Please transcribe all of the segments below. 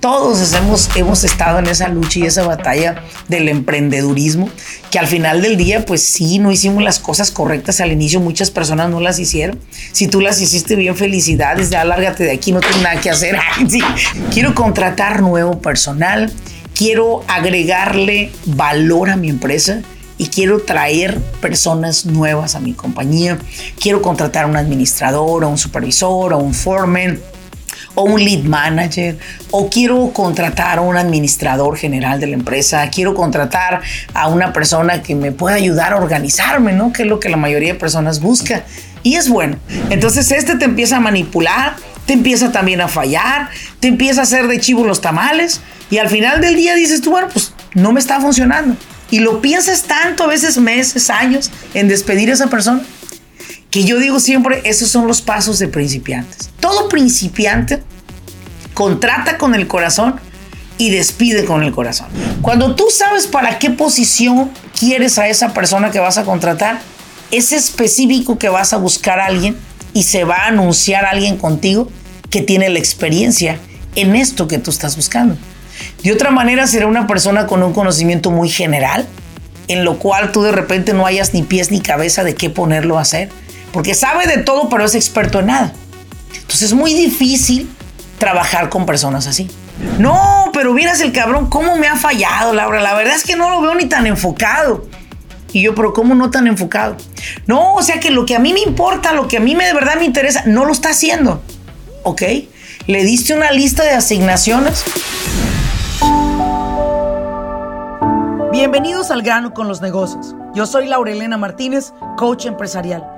Todos hemos, hemos estado en esa lucha y esa batalla del emprendedurismo, que al final del día, pues sí, no hicimos las cosas correctas al inicio, muchas personas no las hicieron. Si tú las hiciste bien, felicidades, ya lárgate de aquí, no tienes nada que hacer. Quiero contratar nuevo personal, quiero agregarle valor a mi empresa y quiero traer personas nuevas a mi compañía. Quiero contratar a un administrador, a un supervisor, a un foreman o un lead manager, o quiero contratar a un administrador general de la empresa, quiero contratar a una persona que me pueda ayudar a organizarme, ¿no? Que es lo que la mayoría de personas busca. Y es bueno. Entonces este te empieza a manipular, te empieza también a fallar, te empieza a hacer de chivo los tamales y al final del día dices tú, bueno, pues no me está funcionando. Y lo piensas tanto, a veces meses, años, en despedir a esa persona que yo digo siempre, esos son los pasos de principiantes. Todo principiante contrata con el corazón y despide con el corazón. Cuando tú sabes para qué posición quieres a esa persona que vas a contratar, es específico que vas a buscar a alguien y se va a anunciar a alguien contigo que tiene la experiencia en esto que tú estás buscando. De otra manera, será una persona con un conocimiento muy general, en lo cual tú de repente no hayas ni pies ni cabeza de qué ponerlo a hacer porque sabe de todo, pero es experto en nada. Entonces es muy difícil trabajar con personas así. No, pero vieras el cabrón, cómo me ha fallado, Laura. La verdad es que no lo veo ni tan enfocado. Y yo, pero ¿cómo no tan enfocado? No, o sea que lo que a mí me importa, lo que a mí de verdad me interesa, no lo está haciendo. ¿Ok? Le diste una lista de asignaciones. Bienvenidos al grano con los negocios. Yo soy Laurelena Martínez, coach empresarial.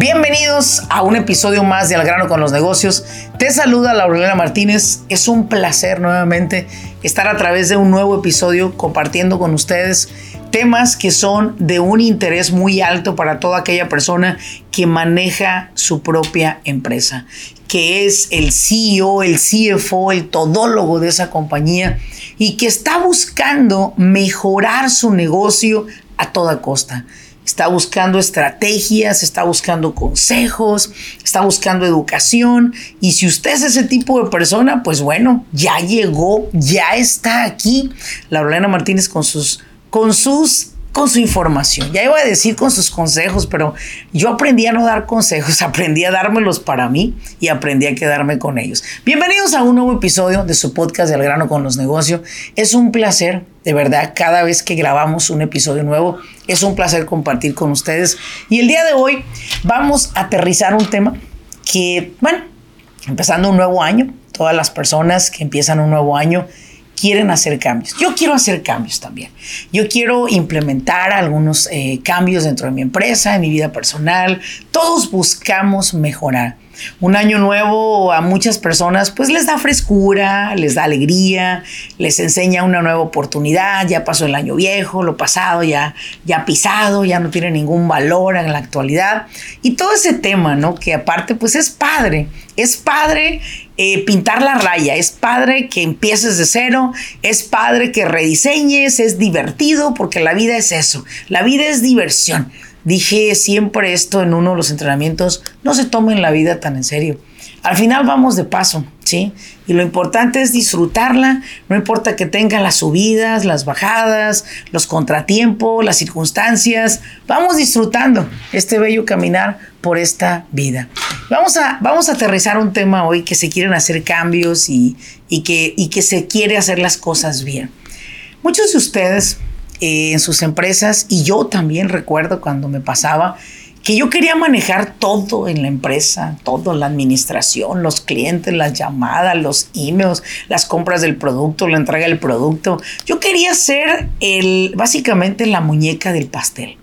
Bienvenidos a un episodio más de Al grano con los negocios. Te saluda Laurelena Martínez. Es un placer nuevamente estar a través de un nuevo episodio compartiendo con ustedes temas que son de un interés muy alto para toda aquella persona que maneja su propia empresa, que es el CEO, el CFO, el todólogo de esa compañía y que está buscando mejorar su negocio a toda costa está buscando estrategias, está buscando consejos, está buscando educación. Y si usted es ese tipo de persona, pues bueno, ya llegó, ya está aquí. Laurelena Martínez con sus, con sus con su información. Ya iba a decir con sus consejos, pero yo aprendí a no dar consejos, aprendí a dármelos para mí y aprendí a quedarme con ellos. Bienvenidos a un nuevo episodio de su podcast del grano con los negocios. Es un placer, de verdad, cada vez que grabamos un episodio nuevo, es un placer compartir con ustedes. Y el día de hoy vamos a aterrizar un tema que, bueno, empezando un nuevo año, todas las personas que empiezan un nuevo año, quieren hacer cambios. Yo quiero hacer cambios también. Yo quiero implementar algunos eh, cambios dentro de mi empresa, en mi vida personal. Todos buscamos mejorar. Un año nuevo a muchas personas pues les da frescura, les da alegría, les enseña una nueva oportunidad, ya pasó el año viejo, lo pasado ya ya pisado, ya no tiene ningún valor en la actualidad y todo ese tema, ¿no? Que aparte pues es padre, es padre eh, pintar la raya, es padre que empieces de cero, es padre que rediseñes, es divertido porque la vida es eso, la vida es diversión. Dije siempre esto en uno de los entrenamientos, no se tomen la vida tan en serio. Al final vamos de paso, ¿sí? Y lo importante es disfrutarla, no importa que tenga las subidas, las bajadas, los contratiempos, las circunstancias, vamos disfrutando este bello caminar por esta vida. Vamos a, vamos a aterrizar un tema hoy que se quieren hacer cambios y, que, y que se quiere hacer las cosas bien. Muchos de ustedes en sus empresas y yo también recuerdo cuando me pasaba que yo quería manejar todo en la empresa, todo, la administración, los clientes, las llamadas, los emails, las compras del producto, la entrega del producto. Yo quería ser el, básicamente la muñeca del pastel.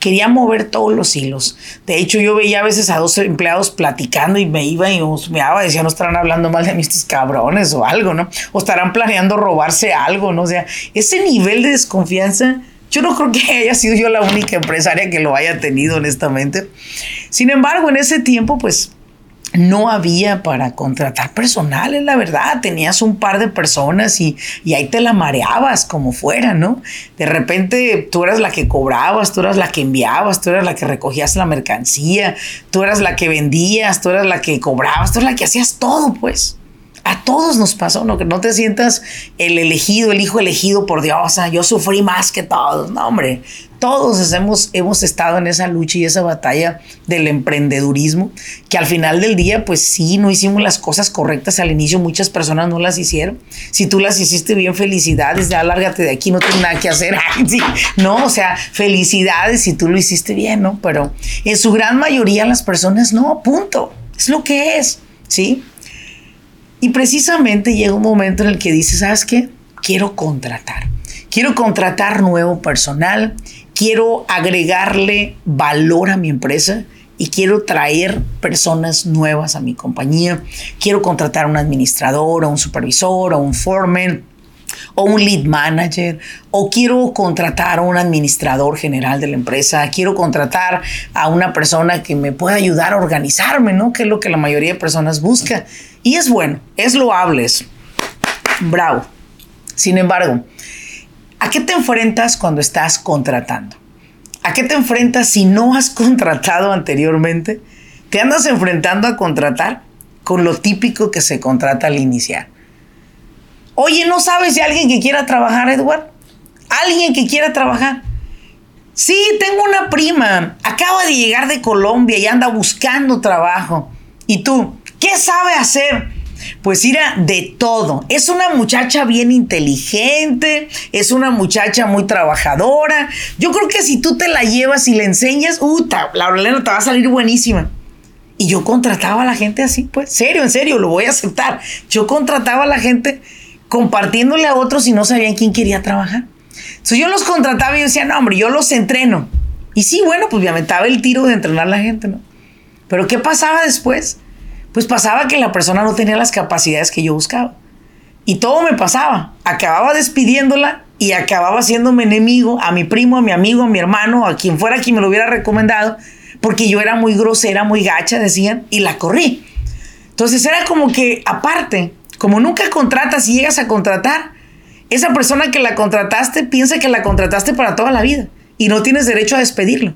Quería mover todos los hilos. De hecho, yo veía a veces a dos empleados platicando y me iba y me daba, decía, no estarán hablando mal de mí estos cabrones o algo, ¿no? O estarán planeando robarse algo, ¿no? O sea, ese nivel de desconfianza, yo no creo que haya sido yo la única empresaria que lo haya tenido, honestamente. Sin embargo, en ese tiempo, pues no había para contratar personal, es la verdad. Tenías un par de personas y, y, ahí te la mareabas como fuera, ¿no? De repente tú eras la que cobrabas, tú eras la que enviabas, tú eras la que recogías la mercancía, tú eras la que vendías, tú eras la que cobrabas, tú eras la que hacías todo, pues. A todos nos pasó, ¿no? Que no te sientas el elegido, el hijo elegido por Dios, yo sufrí más que todos. No, hombre, todos hemos, hemos estado en esa lucha y esa batalla del emprendedurismo, que al final del día, pues sí, no hicimos las cosas correctas al inicio, muchas personas no las hicieron. Si tú las hiciste bien, felicidades, ya lárgate de aquí, no tienes nada que hacer. no, o sea, felicidades si tú lo hiciste bien, ¿no? Pero en su gran mayoría las personas no, punto. Es lo que es, ¿sí? Y precisamente llega un momento en el que dices, ¿sabes qué? Quiero contratar. Quiero contratar nuevo personal, quiero agregarle valor a mi empresa y quiero traer personas nuevas a mi compañía. Quiero contratar a un administrador, a un supervisor, a un foreman o un lead manager, o quiero contratar a un administrador general de la empresa, quiero contratar a una persona que me pueda ayudar a organizarme, ¿no? Que es lo que la mayoría de personas busca. Y es bueno, es loable eso. Bravo. Sin embargo, ¿A qué te enfrentas cuando estás contratando? ¿A qué te enfrentas si no has contratado anteriormente? Te andas enfrentando a contratar con lo típico que se contrata al iniciar. Oye, ¿no sabes si alguien que quiera trabajar, Edward? ¿Alguien que quiera trabajar? Sí, tengo una prima. Acaba de llegar de Colombia y anda buscando trabajo. ¿Y tú? ¿Qué sabe hacer? Pues irá de todo. Es una muchacha bien inteligente, es una muchacha muy trabajadora. Yo creo que si tú te la llevas y le enseñas, uh, la Aurelena te va a salir buenísima. Y yo contrataba a la gente así, pues, serio, en serio, lo voy a aceptar. Yo contrataba a la gente compartiéndole a otros y no sabían quién quería trabajar. Entonces yo los contrataba y decía, no, hombre, yo los entreno. Y sí, bueno, pues me aventaba el tiro de entrenar a la gente, ¿no? Pero ¿qué pasaba después? pues pasaba que la persona no tenía las capacidades que yo buscaba. Y todo me pasaba. Acababa despidiéndola y acababa haciéndome enemigo a mi primo, a mi amigo, a mi hermano, a quien fuera quien me lo hubiera recomendado, porque yo era muy grosera, muy gacha, decían, y la corrí. Entonces era como que aparte, como nunca contratas y llegas a contratar, esa persona que la contrataste piensa que la contrataste para toda la vida y no tienes derecho a despedirlo.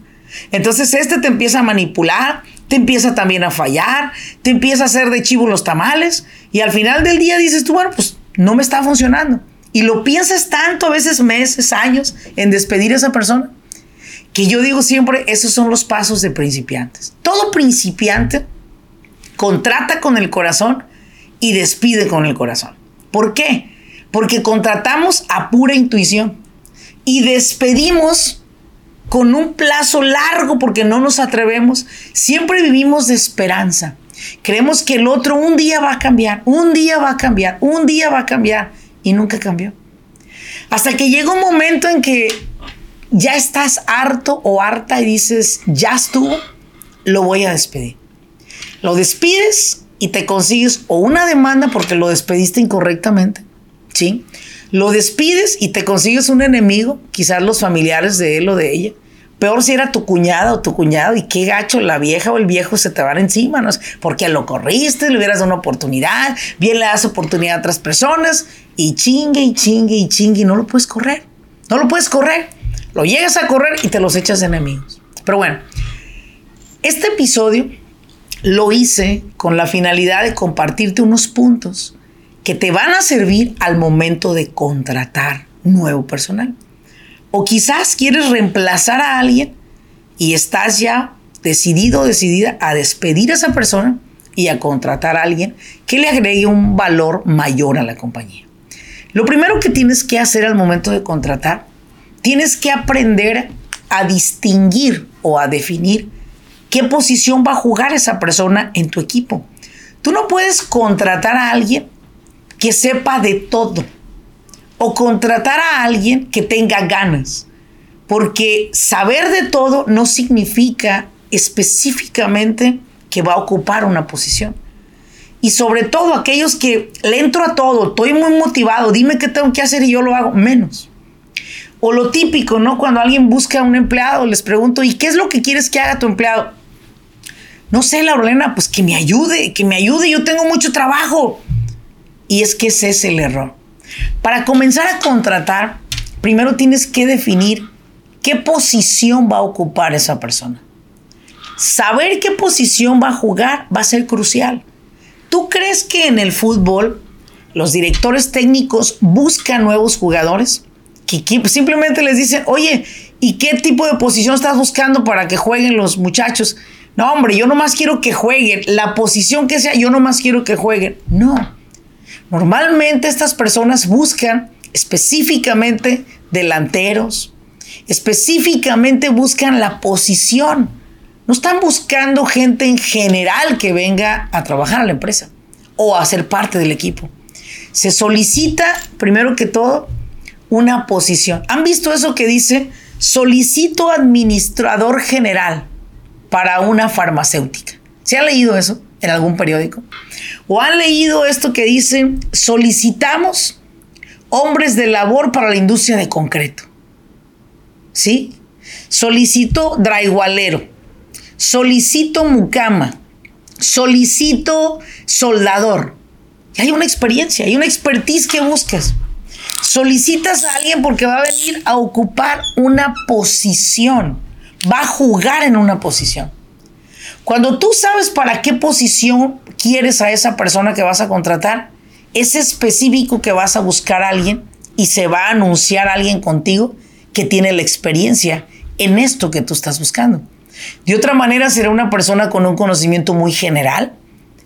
Entonces este te empieza a manipular, te empieza también a fallar, te empieza a hacer de chivo los tamales y al final del día dices tú, bueno, pues no me está funcionando. Y lo piensas tanto, a veces meses, años, en despedir a esa persona, que yo digo siempre, esos son los pasos de principiantes. Todo principiante contrata con el corazón y despide con el corazón. ¿Por qué? Porque contratamos a pura intuición y despedimos con un plazo largo porque no nos atrevemos. Siempre vivimos de esperanza. Creemos que el otro un día va a cambiar, un día va a cambiar, un día va a cambiar y nunca cambió. Hasta que llega un momento en que ya estás harto o harta y dices, ya estuvo, lo voy a despedir. Lo despides y te consigues o una demanda porque lo despediste incorrectamente, ¿sí? Lo despides y te consigues un enemigo, quizás los familiares de él o de ella. Peor si era tu cuñada o tu cuñado y qué gacho la vieja o el viejo se te van encima, ¿no? Porque lo corriste, le hubieras dado una oportunidad, bien le das oportunidad a otras personas y chingue y chingue y chingue y no lo puedes correr. No lo puedes correr. Lo llegas a correr y te los echas de enemigos. Pero bueno, este episodio lo hice con la finalidad de compartirte unos puntos que te van a servir al momento de contratar nuevo personal. O quizás quieres reemplazar a alguien y estás ya decidido o decidida a despedir a esa persona y a contratar a alguien que le agregue un valor mayor a la compañía. Lo primero que tienes que hacer al momento de contratar, tienes que aprender a distinguir o a definir qué posición va a jugar esa persona en tu equipo. Tú no puedes contratar a alguien que sepa de todo o contratar a alguien que tenga ganas. Porque saber de todo no significa específicamente que va a ocupar una posición. Y sobre todo aquellos que le entro a todo, estoy muy motivado, dime qué tengo que hacer y yo lo hago, menos. O lo típico, ¿no? Cuando alguien busca a un empleado, les pregunto, ¿y qué es lo que quieres que haga tu empleado? No sé, Laurelena, pues que me ayude, que me ayude, yo tengo mucho trabajo. Y es que ese es el error. Para comenzar a contratar, primero tienes que definir qué posición va a ocupar esa persona. Saber qué posición va a jugar va a ser crucial. ¿Tú crees que en el fútbol los directores técnicos buscan nuevos jugadores? Que, simplemente les dicen, oye, ¿y qué tipo de posición estás buscando para que jueguen los muchachos? No, hombre, yo nomás quiero que jueguen. La posición que sea, yo nomás quiero que jueguen. No. Normalmente estas personas buscan específicamente delanteros, específicamente buscan la posición. No están buscando gente en general que venga a trabajar a la empresa o a ser parte del equipo. Se solicita, primero que todo, una posición. ¿Han visto eso que dice solicito administrador general para una farmacéutica? ¿Se ha leído eso en algún periódico? ¿O han leído esto que dice solicitamos hombres de labor para la industria de concreto? ¿Sí? Solicito draigualero, solicito mucama, solicito soldador. hay una experiencia, hay una expertise que buscas. Solicitas a alguien porque va a venir a ocupar una posición, va a jugar en una posición. Cuando tú sabes para qué posición quieres a esa persona que vas a contratar, es específico que vas a buscar a alguien y se va a anunciar a alguien contigo que tiene la experiencia en esto que tú estás buscando. De otra manera, será una persona con un conocimiento muy general,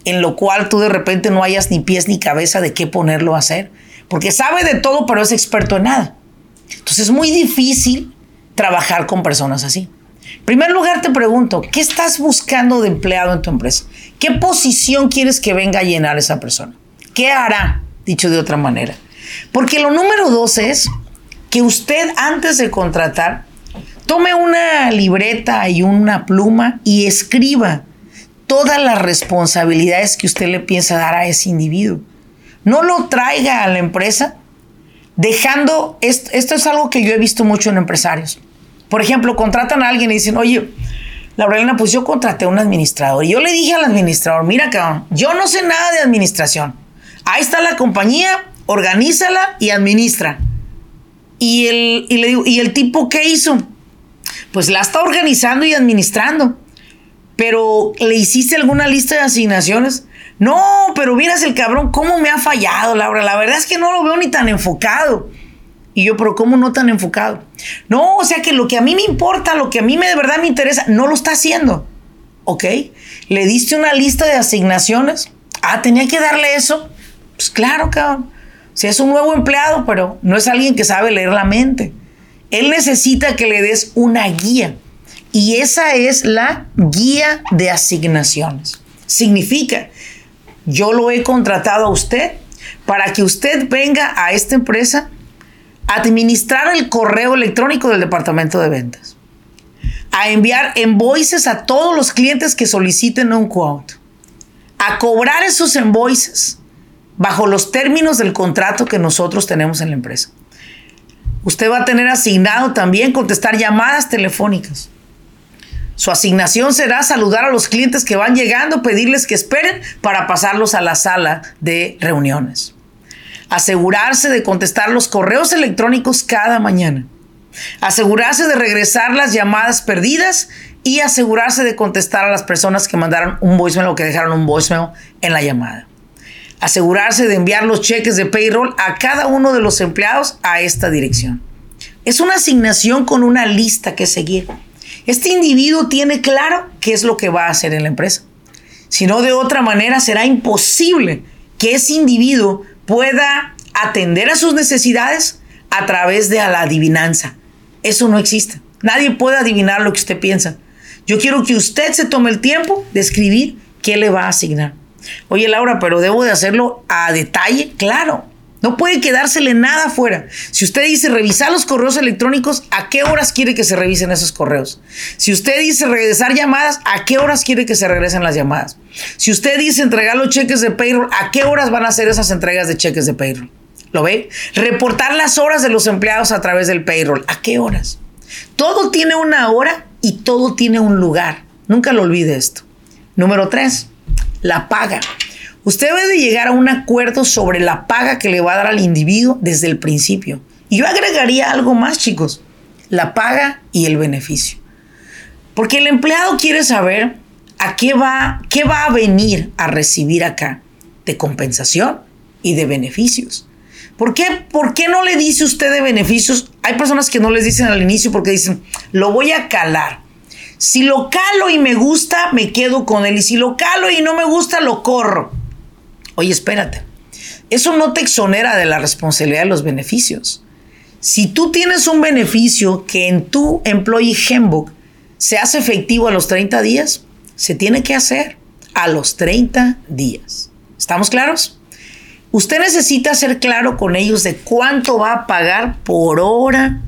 en lo cual tú de repente no hayas ni pies ni cabeza de qué ponerlo a hacer, porque sabe de todo, pero es experto en nada. Entonces es muy difícil trabajar con personas así. En primer lugar, te pregunto, ¿qué estás buscando de empleado en tu empresa? ¿Qué posición quieres que venga a llenar esa persona? ¿Qué hará? Dicho de otra manera. Porque lo número dos es que usted antes de contratar Tome una libreta y una pluma y escriba todas las responsabilidades que usted le piensa dar a ese individuo. No lo traiga a la empresa dejando, esto, es algo que yo he visto mucho en empresarios. Por ejemplo, contratan a alguien y dicen, oye, Laurelina, pues yo contraté a un administrador. Y yo le dije al administrador, mira cabrón, yo no sé nada de administración. Ahí está la compañía, organízala y administra. Y el, ¿y el tipo qué hizo? pues la está organizando y administrando. Pero ¿le hiciste alguna lista de asignaciones? No, pero vieras el cabrón, ¿cómo me ha fallado, Laura? La verdad es que no lo veo ni tan enfocado. Y yo, pero ¿cómo no tan enfocado? No, o sea que lo que a mí me importa, lo que a mí me de verdad me interesa, no lo está haciendo. ¿Ok? ¿Le diste una lista de asignaciones? Ah, tenía que darle eso. Pues claro, cabrón. Si es un nuevo empleado, pero no es alguien que sabe leer la mente. Él necesita que le des una guía. Y esa es la guía de asignaciones. Significa, yo lo he contratado a usted para que usted venga a esta empresa a administrar el correo electrónico del departamento de ventas, a enviar invoices a todos los clientes que soliciten un quote, a cobrar esos invoices bajo los términos del contrato que nosotros tenemos en la empresa usted va a tener asignado también contestar llamadas telefónicas. Su asignación será saludar a los clientes que van llegando, pedirles que esperen para pasarlos a la sala de reuniones. Asegurarse de contestar los correos electrónicos cada mañana. Asegurarse de regresar las llamadas perdidas y asegurarse de contestar a las personas que mandaron un voicemail o que dejaron un voicemail en la llamada asegurarse de enviar los cheques de payroll a cada uno de los empleados a esta dirección. Es una asignación con una lista que seguir. Este individuo tiene claro qué es lo que va a hacer en la empresa. Si no, de otra manera será imposible que ese individuo pueda atender a sus necesidades a través de la adivinanza. Eso no existe. Nadie puede adivinar lo que usted piensa. Yo quiero que usted se tome el tiempo de escribir qué le va a asignar. Oye, Laura, pero debo de hacerlo a detalle, claro. No puede quedársele nada fuera. Si usted dice revisar los correos electrónicos, ¿a qué horas quiere que se revisen esos correos? Si usted dice regresar llamadas, ¿a qué horas quiere que se regresen las llamadas? Si usted dice entregar los cheques de payroll, ¿a qué horas van a hacer esas entregas de cheques de payroll? ¿Lo ve? Reportar las horas de los empleados a través del payroll. ¿A qué horas? Todo tiene una hora y todo tiene un lugar. Nunca lo olvide esto. Número tres, la paga. Usted debe de llegar a un acuerdo sobre la paga que le va a dar al individuo desde el principio. Y yo agregaría algo más, chicos, la paga y el beneficio. Porque el empleado quiere saber a qué va, qué va a venir a recibir acá de compensación y de beneficios. ¿Por qué, ¿Por qué no le dice usted de beneficios? Hay personas que no les dicen al inicio porque dicen, lo voy a calar. Si lo calo y me gusta, me quedo con él. Y si lo calo y no me gusta, lo corro. Oye, espérate. Eso no te exonera de la responsabilidad de los beneficios. Si tú tienes un beneficio que en tu employee handbook se hace efectivo a los 30 días, se tiene que hacer a los 30 días. ¿Estamos claros? Usted necesita ser claro con ellos de cuánto va a pagar por hora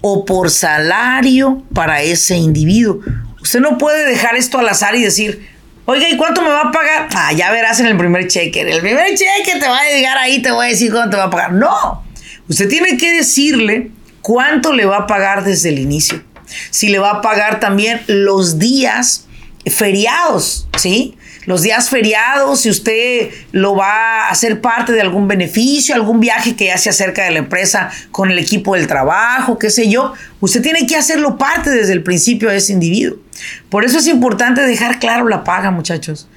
o por salario para ese individuo. Usted no puede dejar esto al azar y decir, Oiga, ¿y cuánto me va a pagar? Ah, ya verás en el primer cheque. En el primer cheque te va a llegar ahí, te voy a decir cuánto te va a pagar. No, usted tiene que decirle cuánto le va a pagar desde el inicio. Si le va a pagar también los días feriados, ¿sí? Los días feriados, si usted lo va a hacer parte de algún beneficio, algún viaje que ya se acerca de la empresa con el equipo del trabajo, qué sé yo, usted tiene que hacerlo parte desde el principio a ese individuo. Por eso es importante dejar claro la paga, muchachos.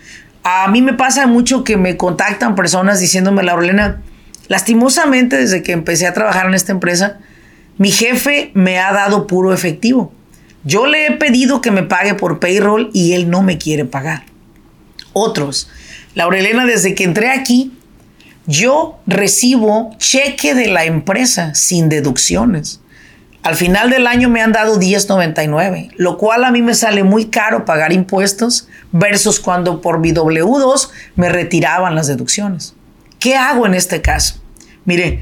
A mí me pasa mucho que me contactan personas diciéndome, Laurelena, lastimosamente desde que empecé a trabajar en esta empresa, mi jefe me ha dado puro efectivo. Yo le he pedido que me pague por payroll y él no me quiere pagar otros. Laurelena, desde que entré aquí, yo recibo cheque de la empresa sin deducciones. Al final del año me han dado 10.99, lo cual a mí me sale muy caro pagar impuestos versus cuando por mi W2 me retiraban las deducciones. ¿Qué hago en este caso? Mire,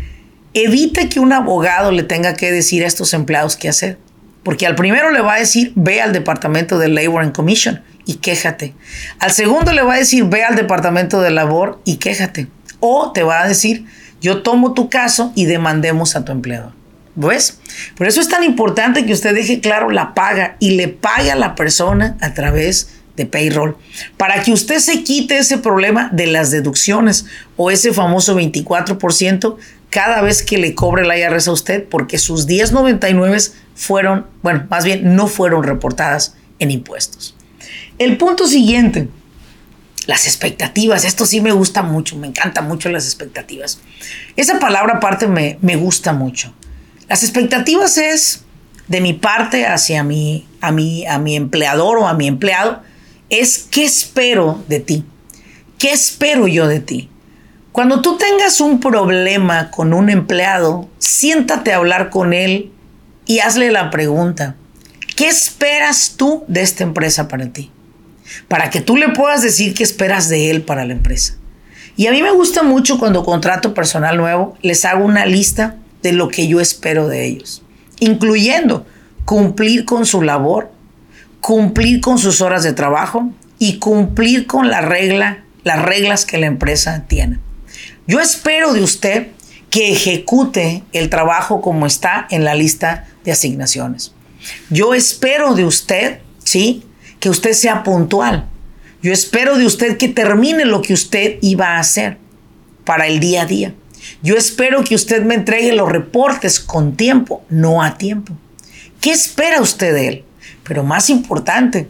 evite que un abogado le tenga que decir a estos empleados qué hacer, porque al primero le va a decir, ve al departamento de Labor and Commission y quéjate. Al segundo le va a decir, ve al departamento de labor y quéjate. O te va a decir, yo tomo tu caso y demandemos a tu empleador. ¿Ves? Por eso es tan importante que usted deje claro la paga y le pague a la persona a través de payroll para que usted se quite ese problema de las deducciones o ese famoso 24% cada vez que le cobre la IRS a usted porque sus 1099 fueron, bueno, más bien no fueron reportadas en impuestos. El punto siguiente, las expectativas. Esto sí me gusta mucho, me encanta mucho las expectativas. Esa palabra aparte me, me gusta mucho. Las expectativas es de mi parte hacia mi, a, mi, a mi empleador o a mi empleado, es qué espero de ti. ¿Qué espero yo de ti? Cuando tú tengas un problema con un empleado, siéntate a hablar con él y hazle la pregunta, ¿qué esperas tú de esta empresa para ti? para que tú le puedas decir qué esperas de él para la empresa. Y a mí me gusta mucho cuando contrato personal nuevo, les hago una lista de lo que yo espero de ellos, incluyendo cumplir con su labor, cumplir con sus horas de trabajo y cumplir con la regla, las reglas que la empresa tiene. Yo espero de usted que ejecute el trabajo como está en la lista de asignaciones. Yo espero de usted, ¿sí? que usted sea puntual. Yo espero de usted que termine lo que usted iba a hacer para el día a día. Yo espero que usted me entregue los reportes con tiempo, no a tiempo. ¿Qué espera usted de él? Pero más importante,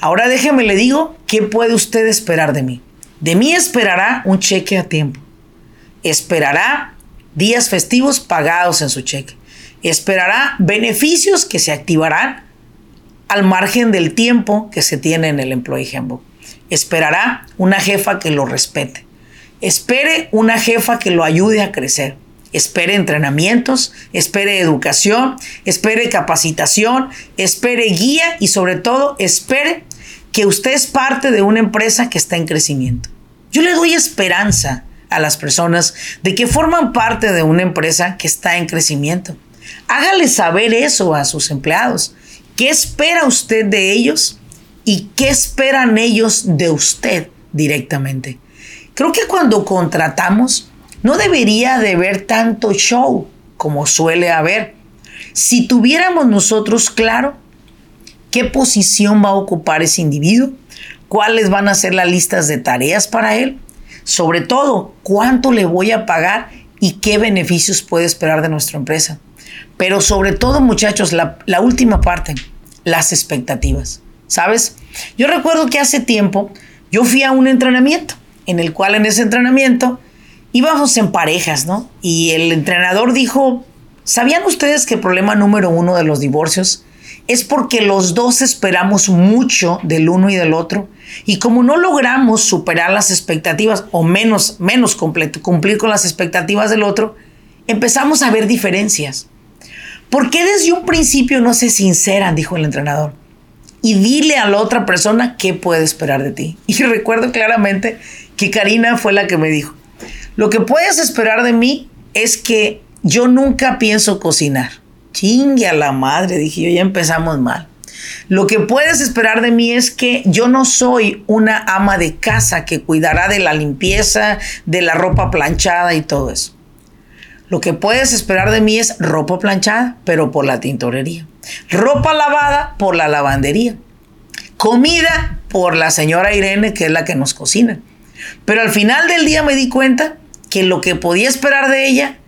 ahora déjeme le digo, ¿qué puede usted esperar de mí? De mí esperará un cheque a tiempo. Esperará días festivos pagados en su cheque. Esperará beneficios que se activarán al margen del tiempo que se tiene en el Employee Handbook. Esperará una jefa que lo respete. Espere una jefa que lo ayude a crecer. Espere entrenamientos, espere educación, espere capacitación, espere guía y sobre todo espere que usted es parte de una empresa que está en crecimiento. Yo le doy esperanza a las personas de que forman parte de una empresa que está en crecimiento. Hágale saber eso a sus empleados. ¿Qué espera usted de ellos? ¿Y qué esperan ellos de usted directamente? Creo que cuando contratamos no debería de haber tanto show como suele haber. Si tuviéramos nosotros claro qué posición va a ocupar ese individuo, cuáles van a ser las listas de tareas para él, sobre todo cuánto le voy a pagar y qué beneficios puede esperar de nuestra empresa. Pero sobre todo, muchachos, la, última parte, las expectativas. ¿Sabes? Yo recuerdo que hace tiempo yo fui a un entrenamiento, en el cual en ese entrenamiento íbamos en parejas, ¿no? Y el entrenador dijo, ¿sabían ustedes que el problema número uno de los divorcios es porque los dos esperamos mucho del uno y del otro? Y como no logramos superar las expectativas o menos, menos completo, cumplir con las expectativas del otro, empezamos a ver diferencias. ¿Por qué desde un principio no se sinceran? dijo el entrenador. Y dile a la otra persona qué puede esperar de ti. Y recuerdo claramente que Karina fue la que me dijo, lo que puedes esperar de mí es que yo nunca pienso cocinar. Chingue a la madre, dije yo, ya empezamos mal. Lo que puedes esperar de mí es que yo no soy una ama de casa que cuidará de la limpieza, de la ropa planchada y todo eso. Lo que puedes esperar de mí es ropa planchada, pero por la tintorería. Ropa lavada por la lavandería. Comida por la señora Irene, que es la que nos cocina. Pero al final del día me di cuenta que lo que podía esperar de ella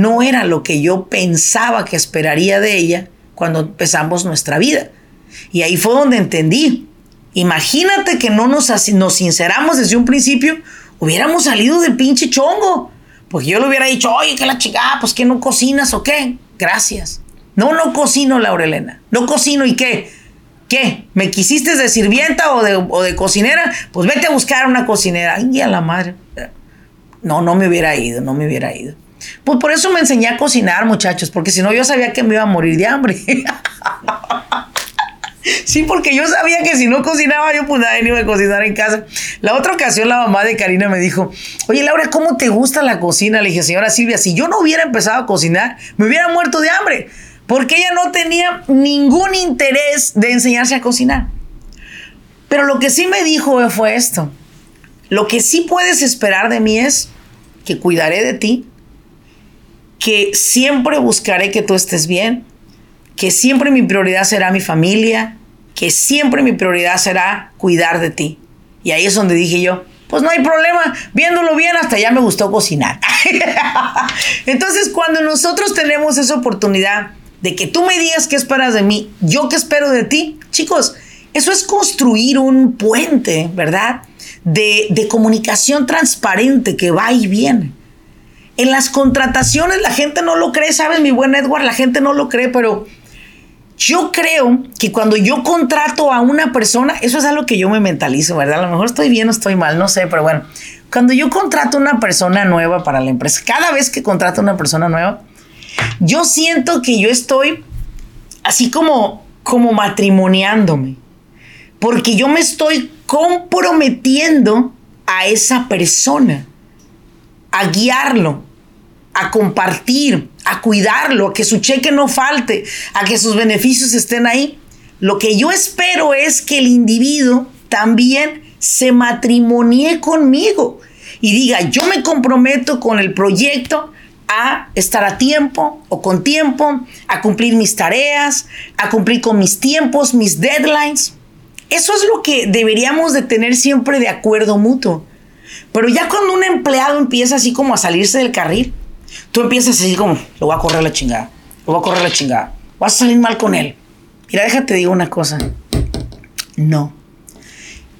no era lo que yo pensaba que esperaría de ella cuando empezamos nuestra vida. Y ahí fue donde entendí. Imagínate que no nos, nos sinceramos desde un principio, hubiéramos salido de pinche chongo. Porque yo le hubiera dicho, oye, que la chica, pues que no cocinas o qué. Gracias. No, no cocino, Laurelena. No cocino y qué. ¿Qué? ¿Me quisiste de sirvienta o de, o de cocinera? Pues vete a buscar una cocinera. Ay, a la madre. No, no me hubiera ido, no me hubiera ido. Pues por eso me enseñé a cocinar, muchachos, porque si no yo sabía que me iba a morir de hambre. sí, porque yo sabía que si no cocinaba yo pues nadie iba a cocinar en casa. La otra ocasión la mamá de Karina me dijo, oye Laura, ¿cómo te gusta la cocina? Le dije, señora Silvia, si yo no hubiera empezado a cocinar, me hubiera muerto de hambre, porque ella no tenía ningún interés de enseñarse a cocinar. Pero lo que sí me dijo fue esto, lo que sí puedes esperar de mí es que cuidaré de ti, que siempre buscaré que tú estés bien, que siempre mi prioridad será mi familia, que siempre mi prioridad será cuidar de ti. Y ahí es donde dije yo, pues no hay problema, viéndolo bien hasta ya me gustó cocinar. Entonces cuando nosotros tenemos esa oportunidad de que tú me digas qué esperas de mí, yo qué espero de ti, chicos, eso es construir un puente, ¿verdad? de, comunicación transparente que va y viene. En las contrataciones la gente no lo cree, ¿sabes? Mi buen Edward, la gente no lo cree, pero yo creo que cuando yo contrato a una persona, eso es algo que yo me mentalizo, ¿verdad? A lo mejor estoy bien o estoy mal, no sé, pero bueno, cuando yo contrato a una persona nueva para la empresa, cada vez que contrato a una persona nueva, yo siento que yo estoy así como, como matrimoniándome, porque yo me estoy comprometiendo a esa persona, a guiarlo, a compartir, a cuidarlo, a que su cheque no falte, a que sus beneficios estén ahí. Lo que yo espero es que el individuo también se matrimonie conmigo y diga, yo me comprometo con el proyecto a estar a tiempo o con tiempo, a cumplir mis tareas, a cumplir con mis tiempos, mis deadlines. Eso es lo que deberíamos de tener siempre de acuerdo mutuo. Pero ya cuando un empleado empieza así como a salirse del carril, tú empiezas así como, lo voy a correr la chingada, lo voy a correr la chingada, vas a salir mal con él. Mira, déjate digo una cosa. No.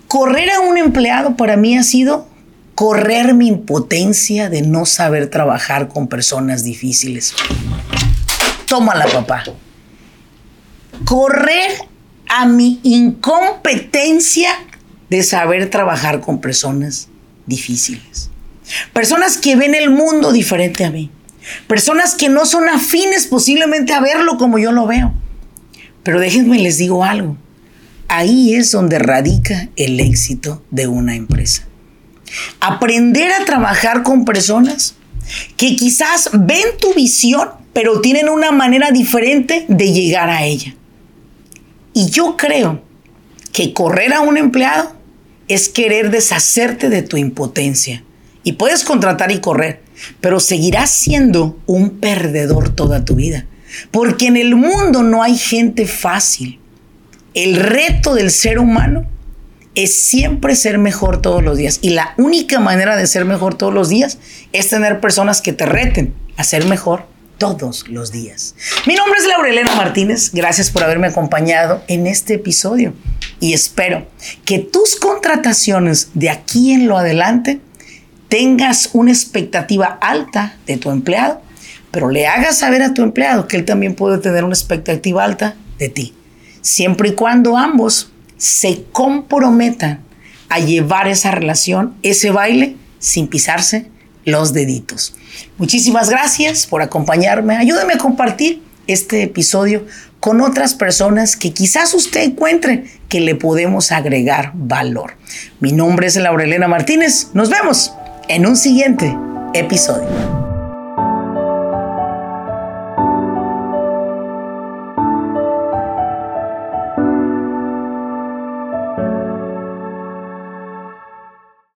Correr a un empleado para mí ha sido correr mi impotencia de no saber trabajar con personas difíciles. Tómala, papá. Correr a mi incompetencia de saber trabajar con personas difíciles. Personas que ven el mundo diferente a mí. Personas que no son afines posiblemente a verlo como yo lo veo. Pero déjenme les digo algo. Ahí es donde radica el éxito de una empresa. Aprender a trabajar con personas que quizás ven tu visión, pero tienen una manera diferente de llegar a ella. Y yo creo que correr a un empleado es querer deshacerte de tu impotencia. Y puedes contratar y correr, pero seguirás siendo un perdedor toda tu vida. Porque en el mundo no hay gente fácil. El reto del ser humano es siempre ser mejor todos los días. Y la única manera de ser mejor todos los días es tener personas que te reten a ser mejor todos los días. Mi nombre es Laurelena Martínez. Gracias por haberme acompañado en este episodio. Y espero que tus contrataciones de aquí en lo adelante tengas una expectativa alta de tu empleado, pero le hagas saber a tu empleado que él también puede tener una expectativa alta de ti. Siempre y cuando ambos se comprometan a llevar esa relación, ese baile, sin pisarse los deditos. Muchísimas gracias por acompañarme. Ayúdame a compartir este episodio con otras personas que quizás usted encuentre que le podemos agregar valor. Mi nombre es Laurelena Martínez. Nos vemos en un siguiente episodio.